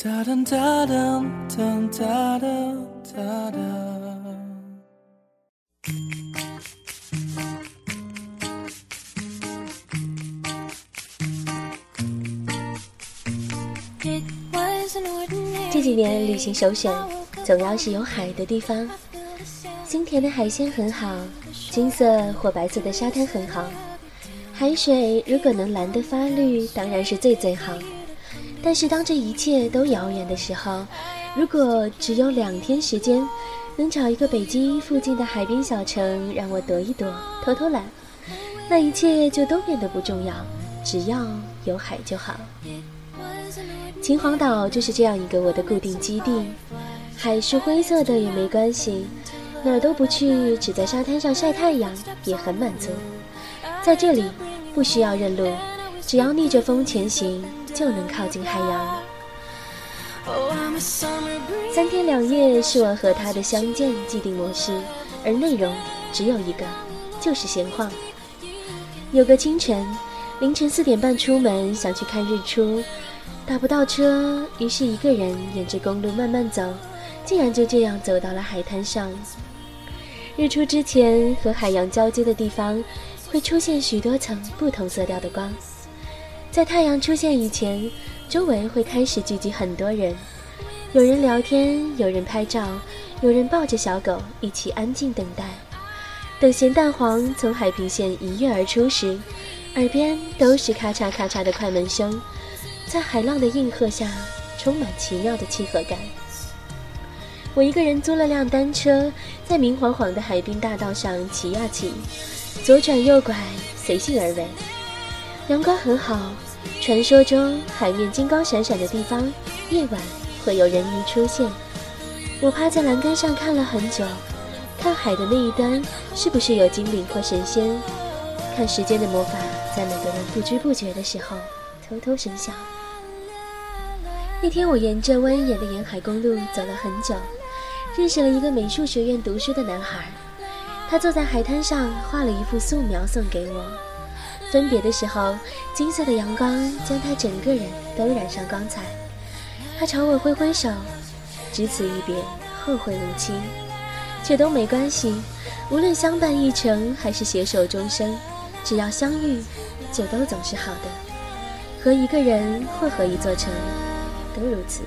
哒哒哒哒哒哒哒哒这几年旅行首选，总要是有海的地方。清甜的海鲜很好，金色或白色的沙滩很好。海水如果能蓝得发绿，当然是最最好。但是当这一切都遥远的时候，如果只有两天时间，能找一个北京附近的海边小城让我躲一躲、偷偷懒，那一切就都变得不重要，只要有海就好。秦皇岛就是这样一个我的固定基地，海是灰色的也没关系，哪儿都不去，只在沙滩上晒太阳也很满足。在这里不需要认路，只要逆着风前行。就能靠近海洋。三天两夜是我和他的相见既定模式，而内容只有一个，就是闲晃。有个清晨，凌晨四点半出门，想去看日出，打不到车，于是一个人沿着公路慢慢走，竟然就这样走到了海滩上。日出之前和海洋交接的地方，会出现许多层不同色调的光。在太阳出现以前，周围会开始聚集很多人，有人聊天，有人拍照，有人抱着小狗一起安静等待。等咸蛋黄从海平线一跃而出时，耳边都是咔嚓咔嚓的快门声，在海浪的应和下，充满奇妙的契合感。我一个人租了辆单车，在明晃晃的海滨大道上骑呀骑，左转右拐，随性而为。阳光很好，传说中海面金光闪闪的地方，夜晚会有人鱼出现。我趴在栏杆上看了很久，看海的那一端是不是有精灵或神仙？看时间的魔法，在每个人不知不觉的时候偷偷生效。那天我沿着蜿蜒的沿海公路走了很久，认识了一个美术学院读书的男孩，他坐在海滩上画了一幅素描送给我。分别的时候，金色的阳光将他整个人都染上光彩。他朝我挥挥手，只此一别，后会无期，却都没关系。无论相伴一程还是携手终生，只要相遇，就都总是好的。和一个人或和一座城，都如此。